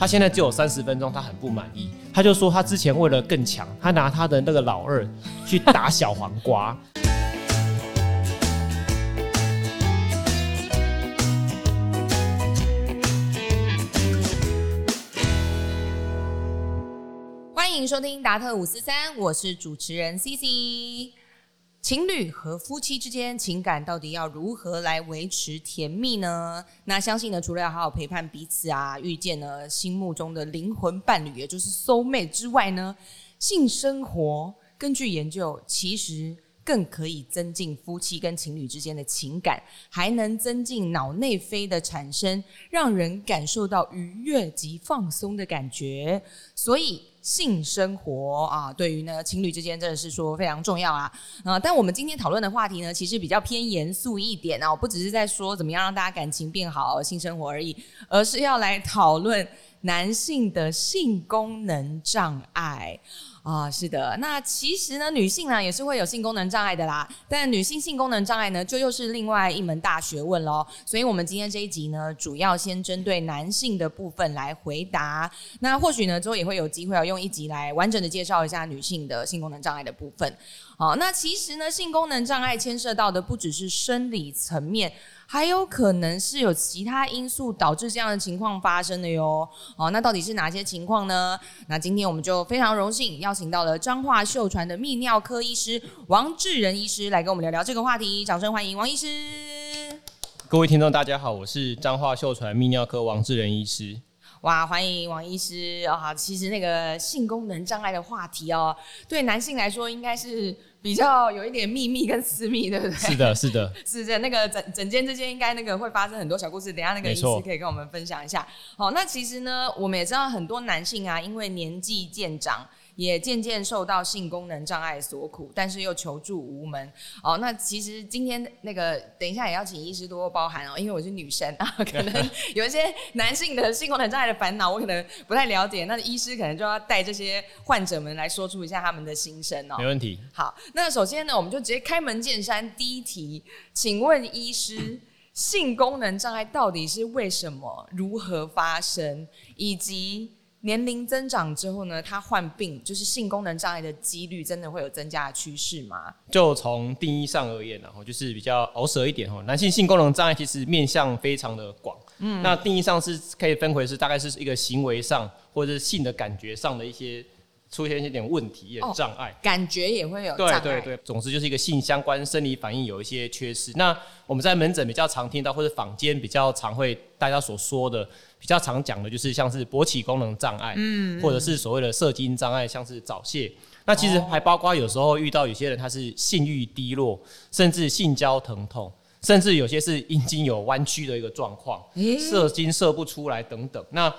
他现在只有三十分钟，他很不满意。他就说他之前为了更强，他拿他的那个老二去打小黄瓜。欢迎收听达特五四三，我是主持人 C C。情侣和夫妻之间情感到底要如何来维持甜蜜呢？那相信呢，除了要好好陪伴彼此啊，遇见呢心目中的灵魂伴侣，也就是 soul mate 之外呢，性生活根据研究，其实更可以增进夫妻跟情侣之间的情感，还能增进脑内啡的产生，让人感受到愉悦及放松的感觉。所以。性生活啊，对于呢情侣之间真的是说非常重要啊啊！但我们今天讨论的话题呢，其实比较偏严肃一点啊，不只是在说怎么样让大家感情变好、性生活而已，而是要来讨论男性的性功能障碍。啊，是的，那其实呢，女性呢也是会有性功能障碍的啦。但女性性功能障碍呢，就又是另外一门大学问喽。所以，我们今天这一集呢，主要先针对男性的部分来回答。那或许呢，之后也会有机会要用一集来完整的介绍一下女性的性功能障碍的部分。好，那其实呢，性功能障碍牵涉到的不只是生理层面。还有可能是有其他因素导致这样的情况发生的哟。哦，那到底是哪些情况呢？那今天我们就非常荣幸邀请到了彰化秀传的泌尿科医师王志仁医师来跟我们聊聊这个话题。掌声欢迎王医师！各位听众，大家好，我是彰化秀传泌尿科王志仁医师。哇，欢迎王医师啊！其实那个性功能障碍的话题哦，对男性来说应该是。比较有一点秘密跟私密，对不对？是的，是的，是的。那个整整间之间应该那个会发生很多小故事，等下那个医师可以跟我们分享一下。好，那其实呢，我们也知道很多男性啊，因为年纪渐长。也渐渐受到性功能障碍所苦，但是又求助无门。哦，那其实今天那个等一下也要请医师多多包涵哦，因为我是女生啊，可能有一些男性的性功能障碍的烦恼，我可能不太了解。那医师可能就要带这些患者们来说出一下他们的心声哦。没问题。好，那首先呢，我们就直接开门见山，第一题，请问医师，性功能障碍到底是为什么、如何发生，以及？年龄增长之后呢，他患病就是性功能障碍的几率真的会有增加的趋势吗？就从定义上而言，然后就是比较熬舌一点哦。男性性功能障碍其实面向非常的广，嗯，那定义上是可以分回是大概是一个行为上或者是性的感觉上的一些。出现一点问题，一点障碍，感觉也会有对对对，总之就是一个性相关生理反应有一些缺失。那我们在门诊比较常听到，或者坊间比较常会大家所说的，比较常讲的就是像是勃起功能障碍，嗯，或者是所谓的射精障碍，像是早泄。那其实还包括有时候遇到有些人他是性欲低落，甚至性交疼痛，甚至有些是阴茎有弯曲的一个状况，射精射不出来等等。那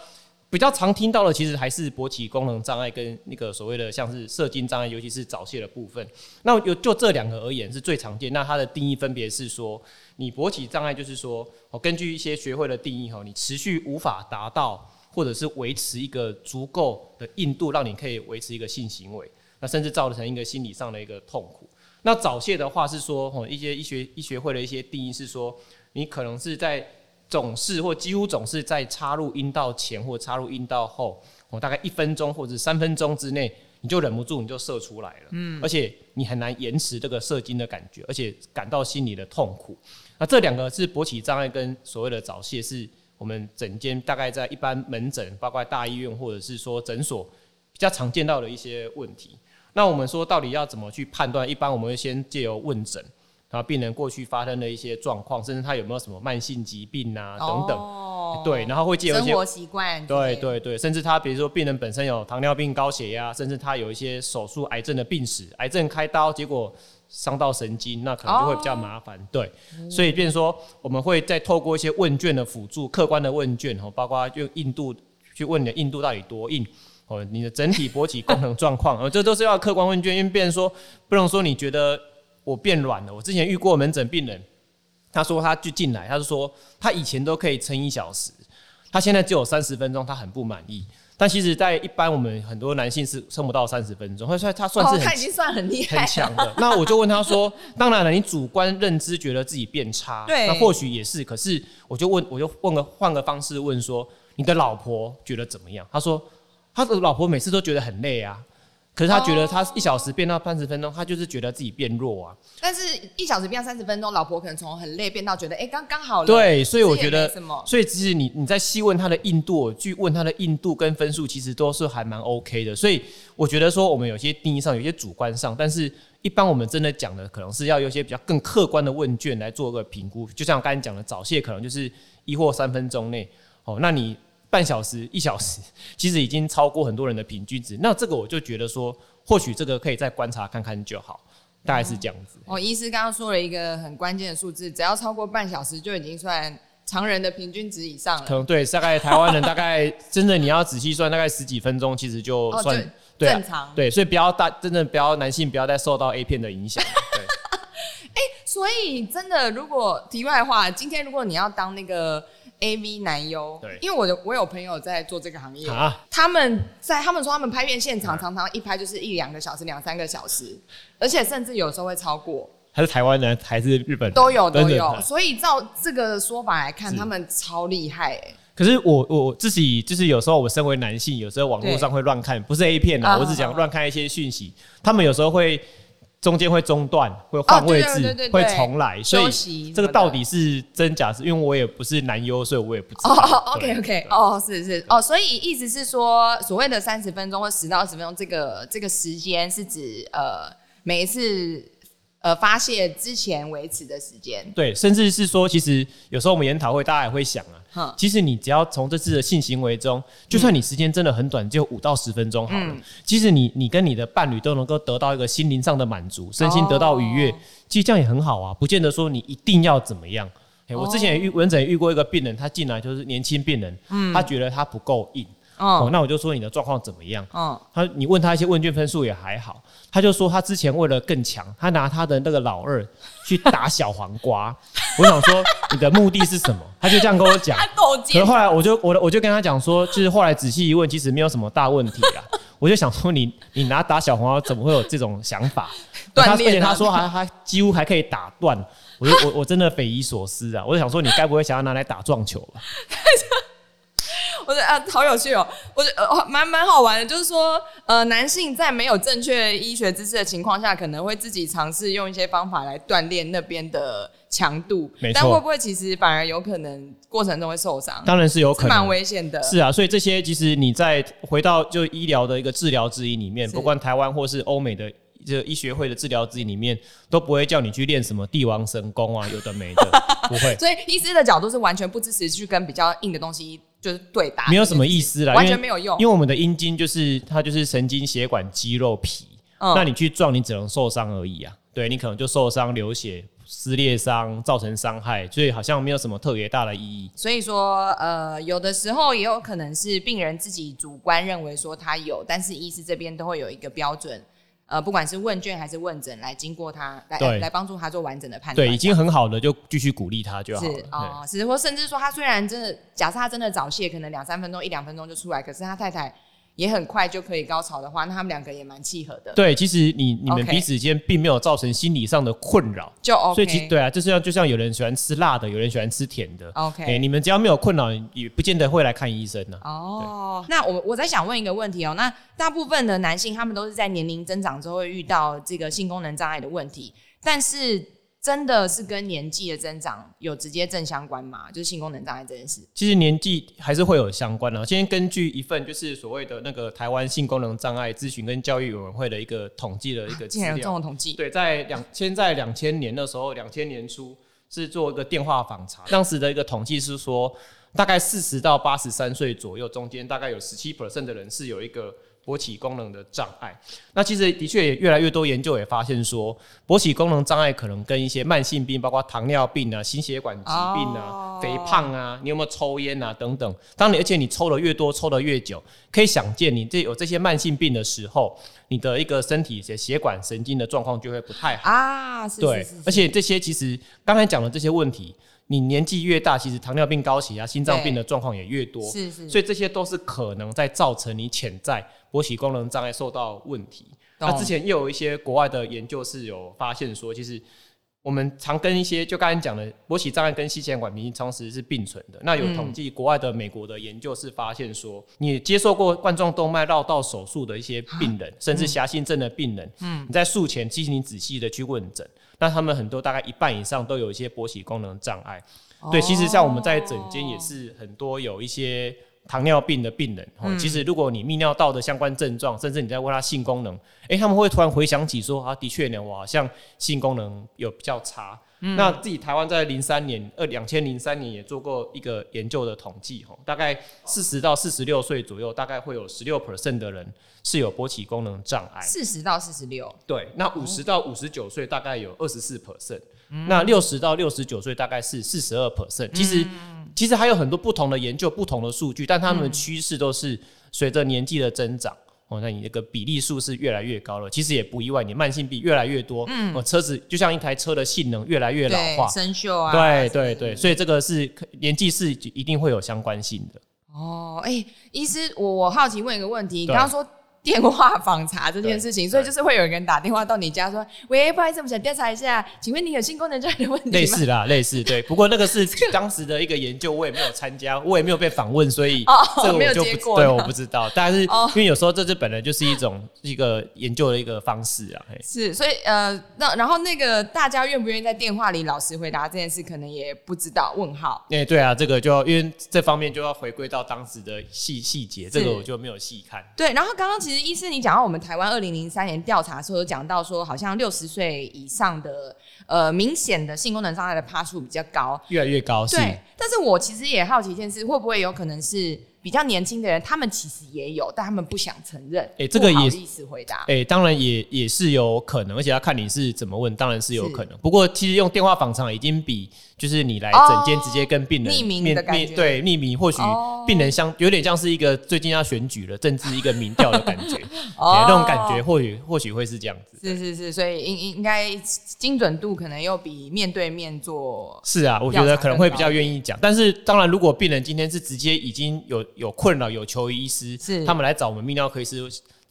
比较常听到的，其实还是勃起功能障碍跟那个所谓的像是射精障碍，尤其是早泄的部分。那有就这两个而言是最常见。那它的定义分别是说，你勃起障碍就是说，哦根据一些学会的定义哈，你持续无法达到或者是维持一个足够的硬度，让你可以维持一个性行为，那甚至造成一个心理上的一个痛苦。那早泄的话是说，哦，一些医学医学会的一些定义是说，你可能是在总是或几乎总是在插入阴道前或插入阴道后，哦，大概一分钟或者三分钟之内，你就忍不住你就射出来了，嗯，而且你很难延迟这个射精的感觉，而且感到心里的痛苦。那这两个是勃起障碍跟所谓的早泄，是我们整间大概在一般门诊，包括大医院或者是说诊所比较常见到的一些问题。那我们说到底要怎么去判断？一般我们会先借由问诊。然后病人过去发生的一些状况，甚至他有没有什么慢性疾病啊等等，对，然后会借由一些生活习惯，对对对，甚至他比如说病人本身有糖尿病、高血压，甚至他有一些手术癌症的病史，癌症开刀结果伤到神经，那可能就会比较麻烦，对，所以变成说我们会再透过一些问卷的辅助，客观的问卷哦，包括用硬度去问你的硬度到底多硬哦，你的整体勃起功能状况，哦，这都是要客观问卷，因为病人说不能说你觉得。我变软了。我之前遇过门诊病人，他说他就进来，他就说他以前都可以撑一小时，他现在只有三十分钟，他很不满意。但其实，在一般我们很多男性是撑不到三十分钟，他算他算是他已经算很厉害、很强的。那我就问他说：“当然了，你主观认知觉得自己变差，对，那或许也是。可是，我就问，我就问个换个方式问说。”你的老婆觉得怎么样？他说他的老婆每次都觉得很累啊，可是他觉得他一小时变到三十分钟，他就是觉得自己变弱啊。但是一小时变到三十分钟，老婆可能从很累变到觉得哎刚刚好了。对，所以我觉得所以其实你你在细问他的硬度，去问他的硬度跟分数，其实都是还蛮 OK 的。所以我觉得说，我们有些定义上，有些主观上，但是一般我们真的讲的，可能是要有一些比较更客观的问卷来做一个评估。就像我刚才讲的，早泄可能就是一或三分钟内，哦，那你半小时、一小时，其实已经超过很多人的平均值。那这个我就觉得说，或许这个可以再观察看看就好，大概是这样子。我医师刚刚说了一个很关键的数字，只要超过半小时就已经算常人的平均值以上了。可能对，大概台湾人 大概真的你要仔细算，大概十几分钟，其实就哦，算、正常。对，所以不要大，真的不要男性不要再受到 A 片的影响。对，所以真的，如果题外话，今天如果你要当那个 A V 男优，对。因为我的我有朋友在做这个行业，啊，他们在他们说他们拍片现场常常一拍就是一两个小时、两三个小时，而且甚至有时候会超过，还是台湾人还是日本人？都有都有。所以照这个说法来看，他们超厉害。哎、可是我我自己就是有时候我身为男性，有时候网络上会乱看，不是 A 片啊啊，我只讲乱看一些讯息，他们有时候会中间会中断，会换位置哦对对对对，会重来，所以这个到底是真假是？因为我也不是男优，所以我也不知道。哦对，OK OK，哦，是是哦，所以意思是说，所谓的三十分钟或十到二十分钟，这个这个时间是指呃每一次呃发泄之前维持的时间。对，甚至是说，其实有时候我们研讨会，大家也会想啊，哼，其实你只要从这次的性行为中，就算你时间真的很短，就五到十分钟好了，嗯。其实你你跟你的伴侣都能够得到一个心灵上的满足，身心得到愉悦，哦其实这样也很好啊，不见得说你一定要怎么样。嘿我之前也遇哦。门诊遇过一个病人，他进来就是年轻病人，嗯。他觉得他不够硬，哦，嗯那我就说你的状况怎么样？嗯，他你问他一些问卷分数也还好，他就说他之前为了更强，他拿他的那个老二去打小黄瓜。我想说你的目的是什么？他就这样跟我讲。可是，后来我就我我就跟他讲说，就是后来仔细一问，其实没有什么大问题啊。我就想说你你拿打小黄瓜怎么会有这种想法？锻他而且他说还还几乎还可以打断，我就我我真的匪夷所思啊！我就想说你该不会想要拿来打撞球吧？我觉得啊，好有趣哦！我觉得呃蛮蛮好玩的，就是说，呃，男性在没有正确医学知识的情况下，可能会自己尝试用一些方法来锻炼那边的强度但会不会其实反而有可能过程中会受伤？当然是有可能蛮。危险的。是啊，所以这些其实你在回到就医疗的一个治疗指引里面，不管台湾或是欧美的这个医学会的治疗指引里面，都不会叫你去练什么帝王神功啊，有的没的，不会，所以医师的角度是完全不支持去跟比较硬的东西就是对打，没有什么意思啦，完全没有用。因为我们的阴茎就是它就是神经血管肌肉皮，嗯那你去撞，你只能受伤而已啊。对你可能就受伤、流血、撕裂伤，造成伤害，所以好像没有什么特别大的意义。所以说，呃，有的时候也有可能是病人自己主观认为说他有，但是医师这边都会有一个标准，呃，不管是问卷还是问诊，来经过他来来帮助他做完整的判断。对，已经很好的就继续鼓励他就好了。是哦，是或甚至说他虽然真的，假设他真的早泄，可能两三分钟、一两分钟就出来，可是他太太也很快就可以高潮的话，那他们两个也蛮契合的，对，其实你你们 OK 彼此间并没有造成心理上的困扰。就 OK。所以其实对啊，就像就像有人喜欢吃辣的，有人喜欢吃甜的。OK 哎你们只要没有困扰，也不见得会来看医生呢、哦，那我我在想问一个问题哦，那大部分的男性他们都是在年龄增长之后会遇到这个性功能障碍的问题，但是真的是跟年纪的增长有直接正相关吗？就是性功能障碍这件事。其实年纪还是会有相关的、先根据一份就是所谓的那个台湾性功能障碍咨询跟教育委员会的一个统计的一个资竟然有这料，种统计，对，在两千在两千年的时候，两千年初是做一个电话访查，当时的一个统计是说，大概四十到八十三岁左右，中间大概有十七 percent 的人是有一个勃起功能的障碍。那其实的确也越来越多研究也发现说，勃起功能障碍可能跟一些慢性病，包括糖尿病啊、心血管疾病啊、哦肥胖啊、你有没有抽烟啊等等。当你而且你抽的越多，抽的越久，可以想见你这有这些慢性病的时候，你的一个身体的血管神经的状况就会不太好。啊，是对是是，是而且这些其实刚才讲的这些问题，你年纪越大，其实糖尿病、高血压、心脏病的状况也越多，是是，所以这些都是可能在造成你潜在勃起功能障碍受到问题。那之前又有一些国外的研究是有发现说，其实我们常跟一些就刚才讲的勃起障碍跟心血管疾病同时是并存的。那有统计，国外的美国的研究是发现说，你接受过冠状动脉绕道手术的一些病人，甚至狭心症的病人，嗯，你在术前进行仔细的去问诊，那他们很多大概一半以上都有一些勃起功能障碍。对，其实像我们在诊间也是很多有一些。糖尿病的病人，哦，其实如果你泌尿道的相关症状，甚至你在问他性功能，哎，他们会突然回想起说，啊，的确呢，我好像性功能有比较差。那自己台湾在零三年，二两千零三年也做过一个研究的统计，哈，大概四十到四十六岁左右，大概会有十六 percent 的人是有勃起功能障碍。四十到四十六，对，那五十到五十九岁大概有二十四 percent，那六十到六十九岁大概是四十二 percent。其实。其实还有很多不同的研究、不同的数据，但他们的趋势都是随着年纪的增长哦，那你这个比例数是越来越高了。其实也不意外，你慢性病越来越多，嗯，哦，车子就像一台车的性能越来越老化、生锈啊，对对对，所以这个是年纪是一定会有相关性的。哦，哎，医师，我我好奇问一个问题，你刚刚说。电话访查这件事情，所以就是会有人打电话到你家说：“喂，不好意思，我们想调查一下，请问你有性功能障碍的问题类似啦，类似对。不过那个是 当时的一个研究，我也没有参加，我也没有被访问，所以这个我就不对，我不知道。但是因为有时候这是本来就是一种一个研究的一个方式啊。是，所以呃，那然后那个大家愿不愿意在电话里老实回答这件事，可能也不知道。问号。哎，对啊，这个就要因为这方面就要回归到当时的细细节，这个我就没有细看。对，然后刚刚其实医师你讲到我。我们台湾二零零三年调查的时候有讲到说，好像六十岁以上的呃明显的性功能障碍的趴数比较高，越来越高。对，但是我其实也好奇一件事，会不会有可能是？比较年轻的人，他们其实也有，但他们不想承认。哎，这个也意思回答。哎，当然也也是有可能，而且要看你是怎么问，当然是有可能。不过其实用电话访查已经比就是你来诊间直接跟病人匿名的感觉，对匿名或许病人像有点像是一个最近要选举了政治一个民调的感觉，那种感觉或许或许会是这样子。是是是，所以应应应该精准度可能又比面对面做。是啊，我觉得可能会比较愿意讲。但是当然，如果病人今天是直接已经有。有困扰有求医师，是他们来找我们泌尿科医师，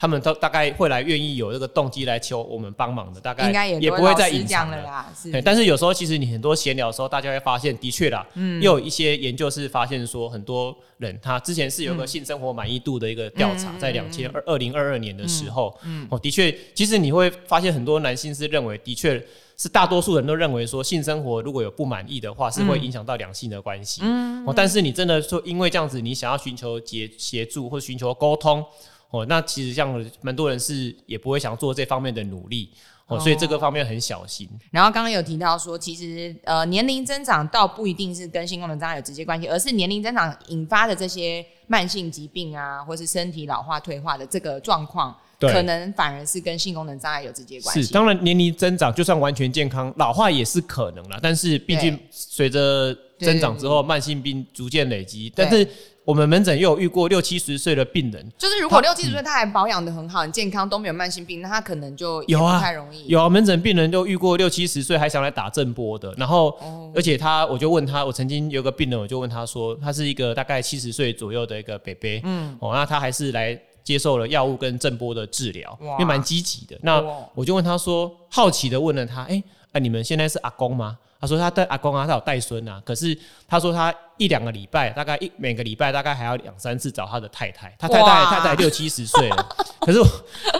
他们都大概会来愿意有这个动机来求我们帮忙的，大概应该也不会再隐藏了啦。是，但是有时候其实你很多闲聊的时候，大家会发现，的确啦，嗯，又有一些研究是发现说，很多人他之前是有个性生活满意度的一个调查，在两千二二零二二年的时候，嗯，哦，的确，其实你会发现很多男性是认为，的确。是大多数人都认为说性生活如果有不满意的话，是会影响到两性的关系。嗯，哦，但是你真的说因为这样子，你想要寻求协协助或寻求沟通，哦，那其实像蛮多人是也不会想做这方面的努力，哦，所以这个方面很小心。然后刚刚有提到说，其实呃年龄增长倒不一定是跟性功能障碍有直接关系，而是年龄增长引发的这些慢性疾病啊，或是身体老化退化的这个状况。可能反而是跟性功能障碍有直接关系。是，当然年龄增长，就算完全健康，老化也是可能了。但是毕竟随着增长之后，慢性病逐渐累积。但是我们门诊又有遇过六七十岁的病人，就是如果六七十岁他还保养的很好、很健康，都没有慢性病，那他可能就有啊，太容易。有啊，门诊病人就遇过六七十岁还想来打正波的，然后而且他，我就问他，我曾经有个病人，我就问他说，他是一个大概七十岁左右的一个北北，嗯，哦，那他还是来。接受了药物跟震波的治疗，因为蛮积极的。那我就问他说，好奇的问了他，哎，哎，你们现在是阿公吗？他说他带阿公啊，他有带孙啊。可是他说他一两个礼拜，大概一每个礼拜大概还要两三次找他的太太。他太太太太六七十岁了，可是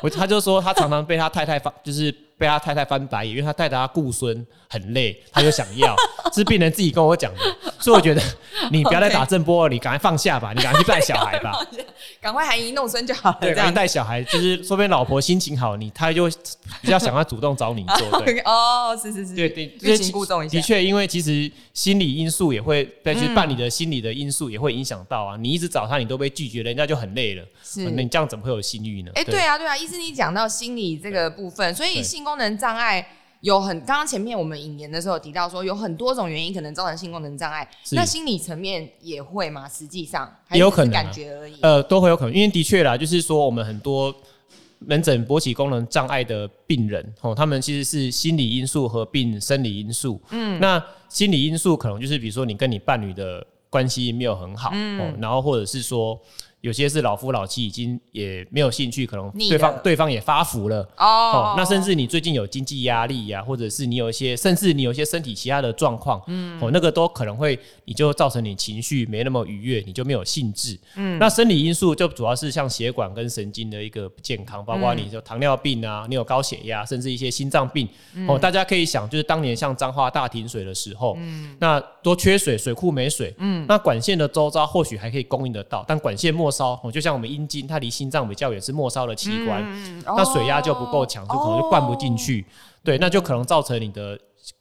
我他就说他常常被他太太发，就是被他太太翻白眼，因为他带着他顾孙很累，他就想要。是病人自己跟我讲的，所以我觉得你不要再打震波了，你赶快放下吧，你赶快去带小孩吧，赶快含饴弄孙就好了。对，赶快带小孩，就是说不定老婆心情好，你他就比较想要主动找你做。对，哦，是是是，对对，欲擒故纵一下。的确，因为其实心理因素也会，再去办理的心理的因素也会影响到啊。你一直找他，你都被拒绝，人家就很累了。是，那你这样怎么会有性欲呢？哎，对啊，对啊，医生你讲到心理这个部分，所以性功能障碍。有很刚刚前面我们引言的时候提到说有很多种原因可能造成性功能障碍，那心理层面也会吗？实际上也有可能感觉而已。呃，都会有可能，因为的确啦，就是说我们很多门诊勃起功能障碍的病人哦，他们其实是心理因素合并生理因素。嗯，那心理因素可能就是比如说你跟你伴侣的关系没有很好，嗯，然后或者是说有些是老夫老妻，已经也没有兴趣，可能对方对方也发福了。哦。哦，那甚至你最近有经济压力呀、或者是你有一些，甚至你有一些身体其他的状况，嗯，哦，那个都可能会，你就造成你情绪没那么愉悦，你就没有兴致，嗯，那生理因素就主要是像血管跟神经的一个不健康，包括你有糖尿病啊，你有高血压，甚至一些心脏病，哦，大家可以想，就是当年像彰化大停水的时候，嗯，那多缺水，水库没水，嗯，那管线的周遭或许还可以供应得到，但管线末梢，哦，就像我们阴茎，它离心脏比较远，是末梢的器官，那水压就不够强，就可能就灌不进去，对，那就可能造成你的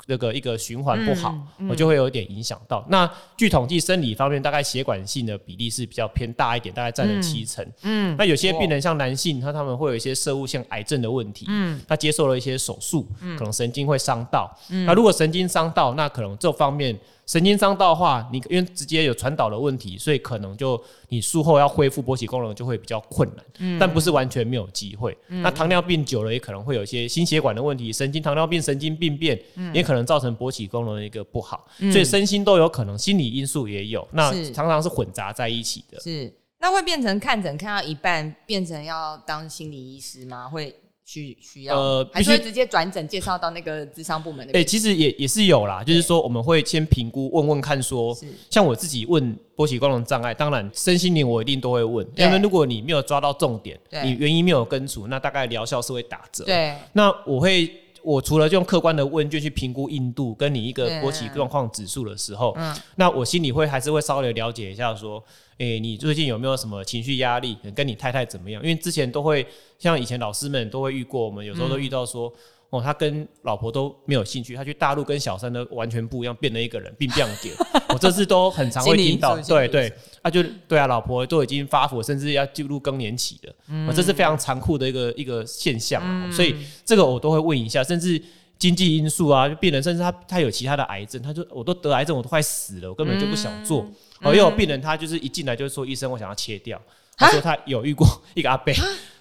那个一个循环不好，我就会有一点影响到。那据统计，生理方面大概血管性的比例是比较偏大一点，大概占了七成。嗯，那有些病人像男性，他他们会有一些射物性癌症的问题，嗯，他接受了一些手术，可能神经会伤到。那如果神经伤到，那可能这方面。神经伤到的话，你因为直接有传导的问题，所以可能就你术后要恢复勃起功能就会比较困难，但不是完全没有机会。那糖尿病久了也可能会有一些心血管的问题，神经糖尿病、神经病变也可能造成勃起功能的一个不好，所以身心都有可能，心理因素也有，那常常是混杂在一起的。是，那会变成看诊看到一半，变成要当心理医师吗？会需需要，呃还是会直接转诊介绍到那个智商部门那哎、边？其实也也是有啦，就是说我们会先评估，问问看说，像我自己问勃起功能障碍，当然身心灵我一定都会问，对因为如果你没有抓到重点，你原因没有根除，那大概疗效是会打折。，对，那我会。我除了用客观的问卷去评估印度跟你一个国企状况指数的时候，嗯那我心里会还是会稍微了解一下，说，诶、你最近有没有什么情绪压力？跟你太太怎么样？因为之前都会像以前老师们都会遇过，我们有时候都遇到说，哦，他跟老婆都没有兴趣，他去大陆跟小三都完全不一样，变了一个人，病变点。我这次都很常会听到，对对，啊就对啊，老婆都已经发福，甚至要进入更年期了，哦这是非常残酷的一个一个现象啊、所以这个我都会问一下，甚至。经济因素啊，就病人甚至他他有其他的癌症，他就我都得癌症，我都快死了，我根本就不想做。哦，又有病人他就是一进来就说医生，我想要切掉。他说他有遇过 一个阿伯，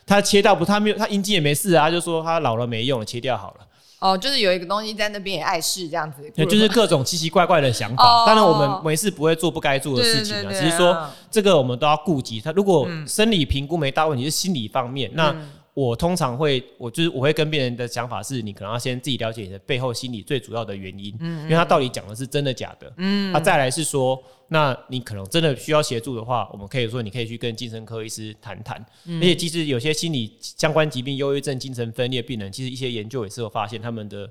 他切掉不，他没有，他阴茎也没事啊，他就说他老了没用了，切掉好了。哦，就是有一个东西在那边也碍事这样子，对，就是 各种奇奇怪怪的想哦法。当然，我们没事不会做不该做的事情啊，只是说嗯这个我们都要顾及。他如果生理评估没大问题，是心理方面，那我通常会，我就是我会跟病人的想法是，你可能要先自己了解你的背后心理最主要的原因，嗯因为他到底讲的是真的假的。嗯，啊，再来是说，那你可能真的需要协助的话，我们可以说你可以去跟精神科医师谈谈。而且其实有些心理相关疾病，忧郁症、精神分裂病人，其实一些研究也是有发现他们的。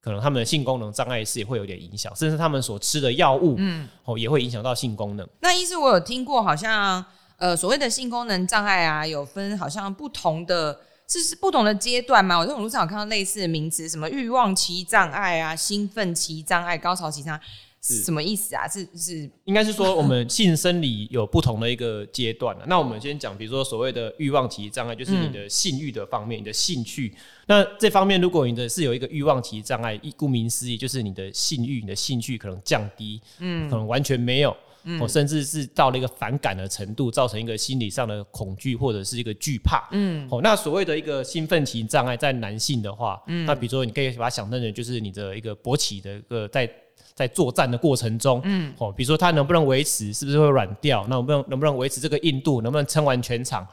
可能他们的性功能障碍是也会有点影响，甚至他们所吃的药物，嗯，哦，也会影响到性功能。那医师，我有听过，好像呃，所谓的性功能障碍啊，有分好像不同的，是是不同的阶段嘛？我在网络上有看到类似的名词，什么欲望期障碍啊、兴奋期障碍、高潮期障碍，是什么意思啊？是是应该是说，我们性生理有不同的一个阶段了。那我们先讲，比如说所谓的欲望期障碍，就是你的性欲的方面，你的兴趣。那这方面，如果你的是有一个欲望期障碍，一顾名思义，就是你的性欲、你的兴趣可能降低，嗯，可能完全没有。哦，甚至是到了一个反感的程度，造成一个心理上的恐惧或者是一个惧怕。嗯，哦，那所谓的一个兴奋型障碍，在男性的话，嗯，那比如说你可以把它想象成就是你的一个勃起的一个在在作战的过程中，嗯，哦，比如说它能不能维持，是不是会软掉？那能不能能不能维持这个硬度？能不能撑完全场？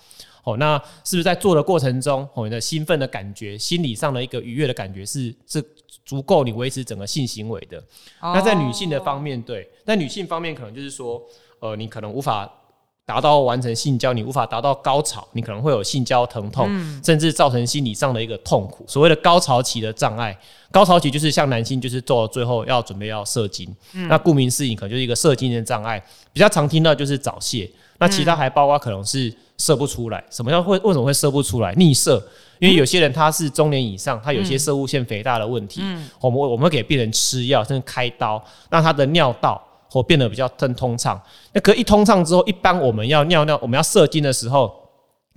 哦，那是不是在做的过程中，哦，你的兴奋的感觉，心理上的一个愉悦的感觉是是足够你维持整个性行为的？那在女性的方面，对，在女性方面可能就是说，呃，你可能无法达到完成性交，你无法达到高潮，你可能会有性交疼痛，甚至造成心理上的一个痛苦。所谓的高潮期的障碍，高潮期就是像男性就是做到最后要准备要射精，那顾名思义，可能就是一个射精的障碍。比较常听到就是早泄，那其他还包括可能是射不出来。什么叫会为什么会射不出来？逆射。因为有些人他是中年以上，他有些射物腺肥大的问题，我们我们会给病人吃药，甚至开刀，让他的尿道或变得比较更通畅。那可一通畅之后，一般我们要尿尿，我们要射精的时候，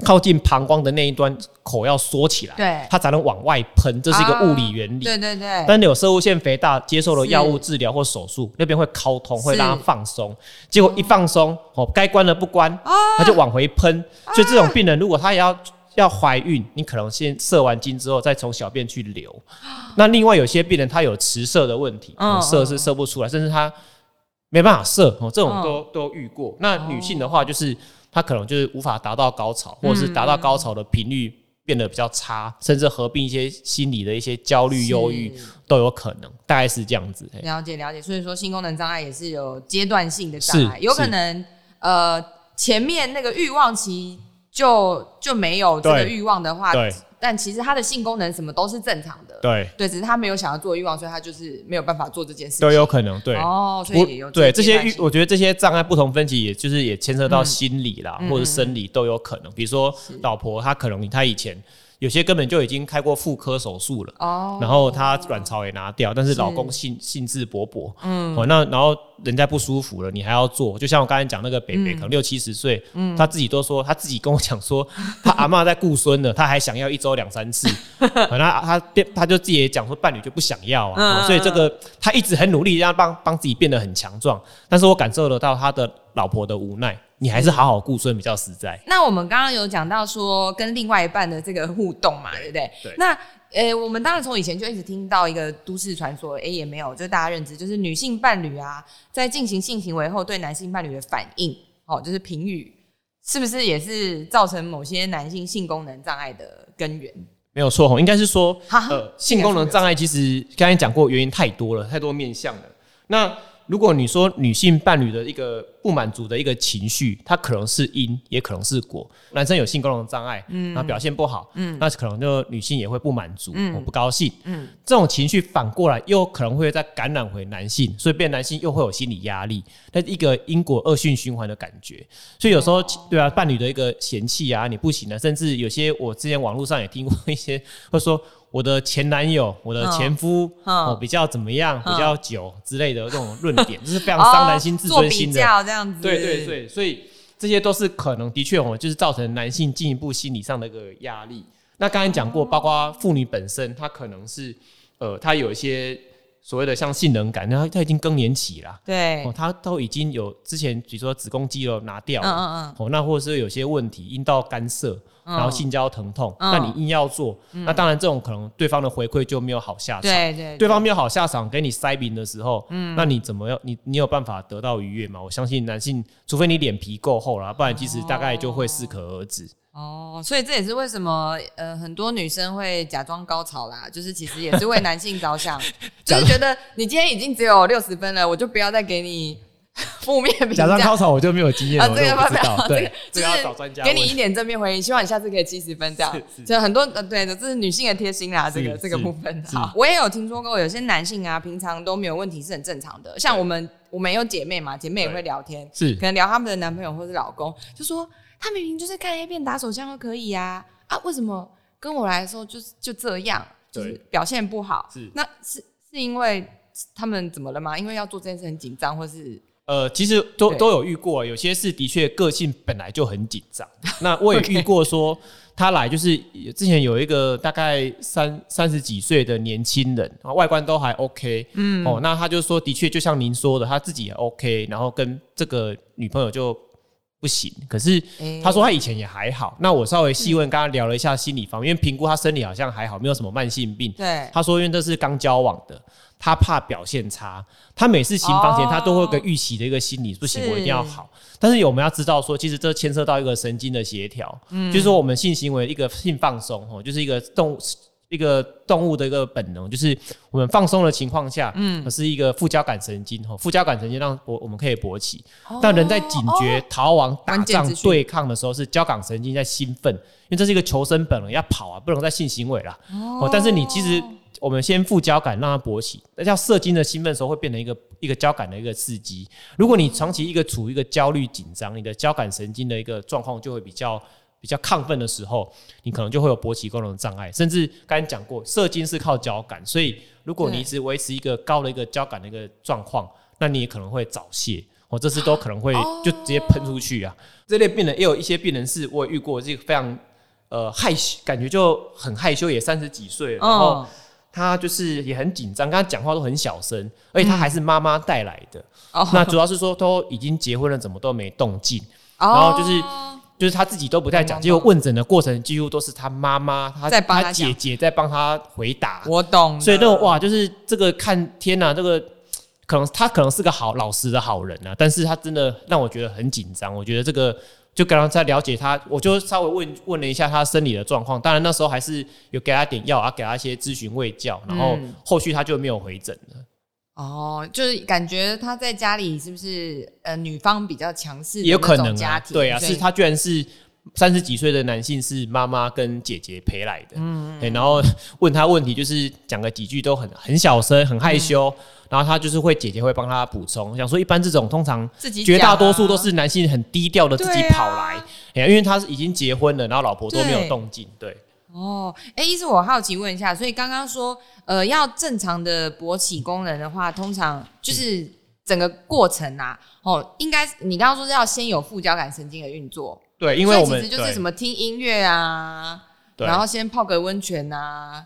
靠近膀胱的那一端口要缩起来，对它才能往外喷，这是一个物理原理。对对对，但有射物腺肥大，接受了药物治疗或手术，那边会敲通，会让它放松。结果一放松，哦，该关的不关，它就往回喷。所以这种病人，如果他也要要怀孕，你可能先射完精之后，再从小便去流。那另外有些病人他有迟射的问题，射是射不出来，甚至他没办法射哦，这种嗯都都遇过。那女性的话，就是他可能就是无法达到高潮，或者是达到高潮的频率变得比较差，甚至合并一些心理的一些焦虑、忧郁都有可能，大概是这样子。了解了解，所以说性功能障碍也是有阶段性的障碍，有可能呃前面那个欲望期就就没有这个欲望的话，对。但其实他的性功能什么都是正常的，对，对，只是他没有想要做欲望，所以他就是没有办法做这件事情，都有可能。对，哦，所以也有对这些欲，我觉得这些障碍不同分级，也就是也牵涉到嗯。心理啦，嗯或者生理都有可能。比如说老婆，她可能她以前有些根本就已经开过妇科手术了。哦，然后她卵巢也拿掉，但是是老公兴兴致勃勃，嗯。哦，那然后人家不舒服了，你还要做，就像我刚才讲那个北北，嗯。可能六七十岁，他自己都说，他自己跟我讲说，他阿嬷在顾孙呢，他还想要一周两三次，哦那他变他就自己也讲说，伴侣就不想要啊，所以这个他一直很努力让帮帮自己变得很强壮，但是我感受得到他的老婆的无奈，你还是好好顾孙比较实在。那我们刚刚有讲到说跟另外一半的这个互动嘛，对不对？对那呃，我们当然从以前就一直听到一个都市传说，哎，也没有，就是大家认知，就是女性伴侣啊，在进行性行为后对男性伴侣的反应，哦，就是评语，是不是也是造成某些男性性功能障碍的根源？没有错，应该是说，哈呃，性功能障碍其实刚才讲过，原因太多了，太多面向了。那如果你说女性伴侣的一个不满足的一个情绪，它可能是因，也可能是果。男生有性功能障碍，嗯，那表现不好，嗯，那可能就女性也会不满足，嗯，不高兴，嗯，这种情绪反过来又可能会再感染回男性，所以变男性又会有心理压力，那一个因果恶性循环的感觉。所以有时候对啊，伴侣的一个嫌弃啊，你不行了，甚至有些我之前网络上也听过一些，会说我的前男友、我的前夫嗯哦比较怎么样，嗯比较久之类的这种论点，这是 非常伤男性自尊心的。较这样子，对对对，所以这些都是可能的确哦，就是造成男性进一步心理上的一个压力。那刚才讲过，包括妇女本身，她可能是呃，她有一些所谓的像性能感，她她已经更年期啦，对，哦，他都已经有之前比如说子宫肌瘤拿掉了，嗯嗯嗯，哦，那或者是有些问题，阴道干涉，然后性交疼痛，嗯那你硬要做，那当然这种可能对方的回馈就没有好下场。对对对方没有好下场，给你塞饼的时候，嗯，那你怎么样？你你有办法得到愉悦吗？我相信男性，除非你脸皮够厚啦，不然其实大概就会适可而止。哦，所以这也是为什么呃很多女生会假装高潮啦，就是其实也是为男性着想，就是觉得你今天已经只有六十分了，我就不要再给你 负面评假装。高潮我就没有经验啊，了，这个我就不对，这个要找专家。给你一点正面回应，希望你下次可以七十分这样就很多呃，对的，这是女性的贴心啦，这个这个部分。好，我也有听说过，有些男性啊，平常都没有问题，是很正常的。像我们，我们有姐妹嘛，姐妹也会聊天，是可能聊他们的男朋友或是老公，就说他明明就是看 A 片打手枪都可以呀、啊，为什么？跟我来的时候就是就这样，就是对表现不好？是。那是是因为他们怎么了吗？因为要做这件事很紧张，或是？呃，其实都都有遇过，有些是的确个性本来就很紧张。那我也遇过说，他来就是之前有一个大概三三十几岁的年轻人，然后外观都还 OK，嗯，哦，那他就说的确就像您说的，他自己也 OK，然后跟这个女朋友就不行。可是他说他以前也还好，那我稍微细问，跟他聊了一下心理方面，因为评估他生理好像还好，没有什么慢性病。对他说因为这是刚交往的，他怕表现差，他每次行房前哦他都会有个预期的一个心理，不行，我一定要好。但是我们要知道说，其实这牵涉到一个神经的协调，嗯就是说我们性行为一个性放松哦，就是一个动物。一个动物的一个本能，就是我们放松的情况下，嗯，是一个副交感神经哈，副交感神经让我我们可以勃起，但人在警觉、逃亡、打仗对抗的时候，是交感神经在兴奋，因为这是一个求生本能，要跑啊，不能再性行为啦。哦，但是你其实我们先副交感让它勃起，那叫射精的兴奋的时候会变成一个一个交感的一个刺激。如果你长期一个处于一个焦虑紧张，你的交感神经的一个状况就会比较。比较亢奋的时候，你可能就会有勃起功能障碍，甚至刚才讲过，射精是靠交感，所以如果你一直维持一个高的一个交感的一个状况，那你也可能会早泄，哦，这次都可能会哦就直接喷出去啊。这类病人也有一些病人是我也遇过，这个非常呃害羞，感觉就很害羞，也三十几岁了，然后嗯，他就是也很紧张，跟他讲话都很小声，而且他还是妈妈带来的。哦那主要是说都已经结婚了，怎么都没动静，然然后就是就是他自己都不太讲，结果问诊的过程几乎都是他妈妈，他在他姐姐在帮他回答。我懂，所以那种哇，就是这个看天呐、这个可能他可能是个好老实的好人啊，但是他真的让我觉得很紧张。我觉得这个就刚刚在了解他，我就稍微问问了一下他生理的状况。当然那时候还是有给他点药啊，给他一些咨询喂教，然后后续他就没有回诊了。哦，就是感觉他在家里是不是呃女方比较强势？也有可能家庭对啊，是他居然是三十几岁的男性，是妈妈跟姐姐陪来的。嗯，然后 问他问题，就是讲个几句都很很小声，很害羞。然后他就是会姐姐会帮他补充，想说一般这种通常绝大多数都是男性很低调的自己跑来，哎，因为他是已经结婚了，然后老婆都没有动静，对。哦，哎，意思我好奇问一下，所以刚刚说，呃，要正常的勃起功能的话，通常就是整个过程啊，哦，应该你刚刚说是要先有副交感神经的运作，对，因为我们其实就是什么听音乐啊，然后先泡个温泉啊。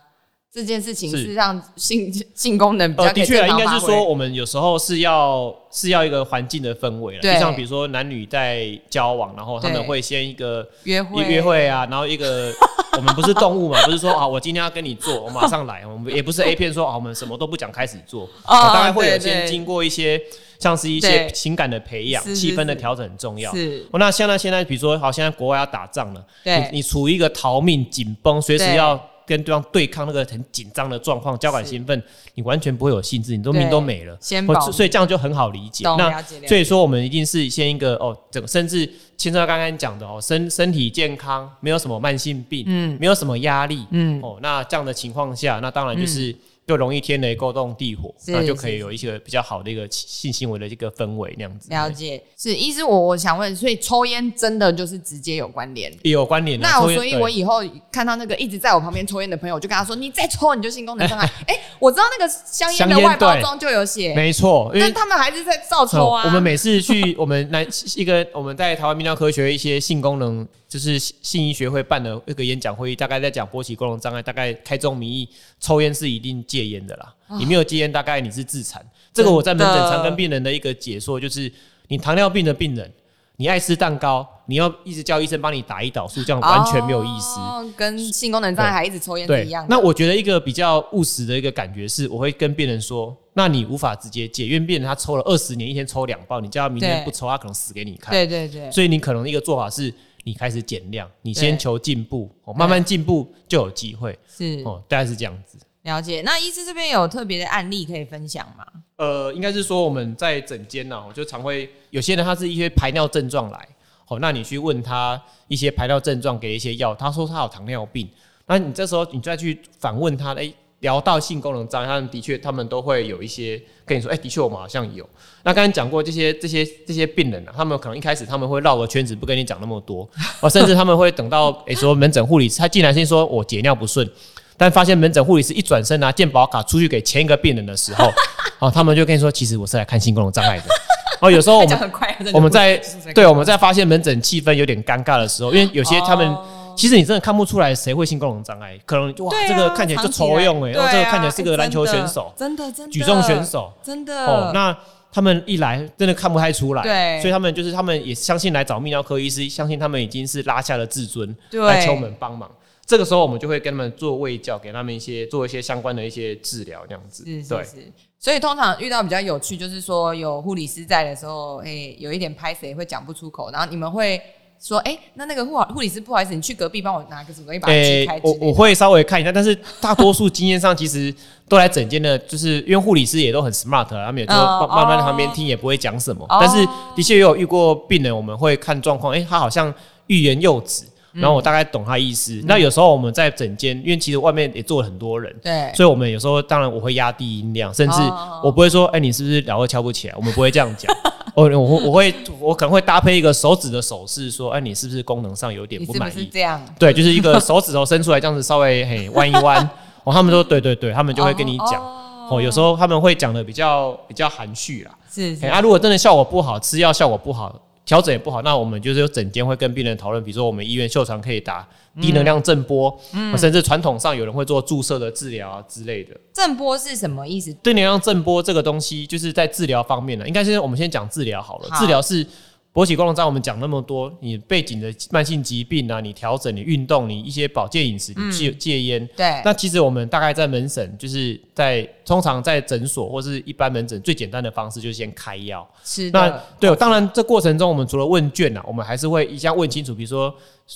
这件事情是让性 性功能比较的确，应该是说我们有时候是要是要一个环境的氛围了，就像比如说男女在交往，然后他们会先一个约会约会啊，然后一个 我们不是动物嘛，不是说啊我今天要跟你做，我马上来，我们也不是 A 片说啊我们什么都不讲开始做，大概会有先经过一些像是一些情感的培养，气氛的调整很重要。是，那像那现在比如说好，现在国外要打仗了，你你处于一个逃命紧绷，随时要。跟对方对抗那个很紧张的状况，交感兴奋，你完全不会有兴致，你都命都没了。先所以这样就很好理解。那所以说，我们一定是先一个哦，整甚至牵涉到刚刚讲的哦，身身体健康，没有什么慢性病，嗯，没有什么压力，嗯，哦，那这样的情况下，那当然就是。就容易天雷勾动地火，那就可以有一些比较好的一个性行为的一个氛围那样子。了解，是意思我我想问，所以抽烟真的就是直接有关联？有关联。那我所以，我以后看到那个一直在我旁边抽烟的朋友，我就跟他说：“你再抽，你就性功能障碍。”哎，我知道那个香烟的外包装就有写，没错。但他们还是在照抽啊。我们每次去我们南一个我们在台湾泌尿科学一些性功能。就是信医学会办的一个演讲会议，大概在讲勃起功能障碍，大概开宗明义，抽烟是一定戒烟的啦。你没有戒烟，大概你是自残。这个我在门诊常跟病人的一个解说，就是你糖尿病的病人，你爱吃蛋糕，你要一直叫医生帮你打胰岛素，这样完全没有意思。跟性功能障碍还一直抽烟是一样。那我觉得一个比较务实的一个感觉是，我会跟病人说，那你无法直接戒，因为病人他抽了二十年，一天抽两包，你叫他明天不抽，他可能死给你看。对对对。所以你可能一个做法是。你开始减量，你先求进步，哦，慢慢进步就有机会，是哦，大概是这样子。了解。那医师这边有特别的案例可以分享吗？呃，应该是说我们在诊间呢，我就常会有些人他是一些排尿症状来，哦，那你去问他一些排尿症状，给一些药，他说他有糖尿病，那你这时候你再去反问他，哎。聊到性功能障碍，他们的确，他们都会有一些跟你说，哎，的确我们好像有。那刚才讲过这些这些这些病人啊，他们可能一开始他们会绕个圈子，不跟你讲那么多，啊，甚至他们会等到哎说门诊护理师他进来先说我解尿不顺，但发现门诊护理师一转身拿健保卡出去给前一个病人的时候，啊，他们就跟你说，其实我是来看性功能障碍的。哦，有时候我们我们在对我们在发现门诊气氛有点尴尬的时候，因为有些他们。其实你真的看不出来谁会性功能障碍，可能哇，这个看起来就抽用哎，然后这个看起来是个篮球选手，真的真的举重选手，真的哦。那他们一来真的看不太出来，对，所以他们就是他们也相信来找泌尿科医师，相信他们已经是拉下了自尊来敲门帮忙。这个时候我们就会跟他们做卫教，给他们一些做一些相关的一些治疗，这样子。是是是。所以通常遇到比较有趣，就是说有护理师在的时候，哎，有一点拍谁会讲不出口，然后你们会。说哎，那那个护护理师不好意思，你去隔壁帮我拿个什么东西把它锯开。我我会稍微看一下，但是大多数经验上其实都来整间的，就是因为护理师也都很 smart，他们也就慢慢在旁边听，也不会讲什么。但是的确也有遇过病人，我们会看状况，哎，他好像欲言又止。然后我大概懂他意思。那有时候我们在整间，因为其实外面也坐了很多人，对，所以我们有时候当然我会压低音量，甚至我不会说，哎，你是不是两个敲不起来？我们不会这样讲。我我我会我可能会搭配一个手指的手势，说，哎，你是不是功能上有点不满意？这样，对，就是一个手指头伸出来，这样子稍微嘿弯一弯。哦，他们说对对对，他们就会跟你讲。哦，有时候他们会讲的比较比较含蓄啦。是，啊，如果真的效果不好，吃药效果不好。调整也不好，那我们就是有整间会跟病人讨论，比如说我们医院秀场可以打低能量震波，嗯，甚至传统上有人会做注射的治疗啊之类的。震波是什么意思？低能量震波这个东西就是在治疗方面呢，应该是我们先讲治疗好了。治疗是勃起功能障碍我们讲那么多，你背景的慢性疾病啊，你调整你运动，你一些保健饮食，你戒戒烟，对，那其实我们大概在门诊，就是在通常在诊所或是一般门诊最简单的方式就是先开药。是那的，对，当然这过程中我们除了问卷啊，我们还是会一下问清楚，比如说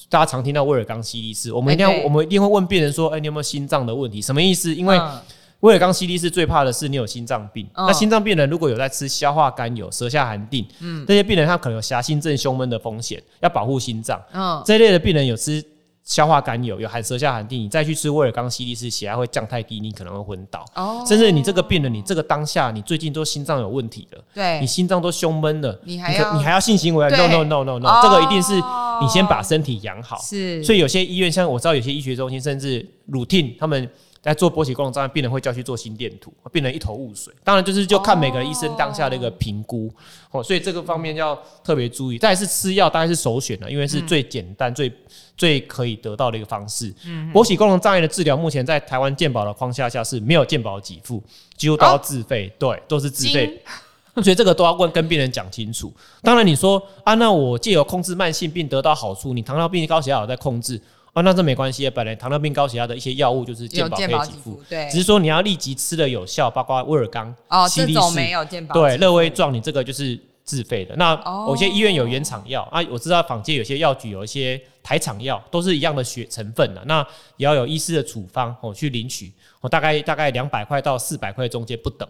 大家常听到威尔刚西医师，我们一定要我们一定会问病人说，哎、你有没有心脏的问题？什么意思？因为嗯威尔刚西力是最怕的是你有心脏病。嗯那心脏病人如果有在吃消化甘油、舌下含定，嗯，这些病人他可能有狭心症、胸闷的风险，要保护心脏。嗯，这一类的病人有吃消化甘油、有含舌下含定，你再去吃威尔刚西力是，血压会降太低，你可能会昏倒。哦，甚至你这个病人，你这个当下，你最近都心脏有问题了，对你，心脏都胸闷了，你还要你还要性行为？No No No No No，、哦这个一定是你先把身体养好。是，所以有些医院，像我知道有些医学中心，甚至 routine 他们在做勃起功能障碍病人会叫去做心电图，病人一头雾水。当然就是就看每个医生当下的一个评估哦，所以这个方面要特别注意。再来是吃药，当然是首选了，因为是最简单、最最可以得到的一个方式。嗯勃起功能障碍的治疗，目前在台湾健保的框架下是没有健保给付，几乎都要自费，对，都是自费。所以这个都要问跟病人讲清楚。当然你说啊，那我借由控制慢性病得到好处，你糖尿病、高血压有在控制啊，那这没关系，本来糖尿病、高血压的一些药物就是健保可以给付，，对只，是说你要立即吃的有效，包括威尔刚、哦，西力士这种没有健保，对，乐威壮你这个就是自费的。那哦有些医院有原厂药啊，我知道坊间有些药局有一些台厂药，都是一样的血成分的，那也要有医师的处方哦去领取，哦大概大概两百块到四百块中间不等。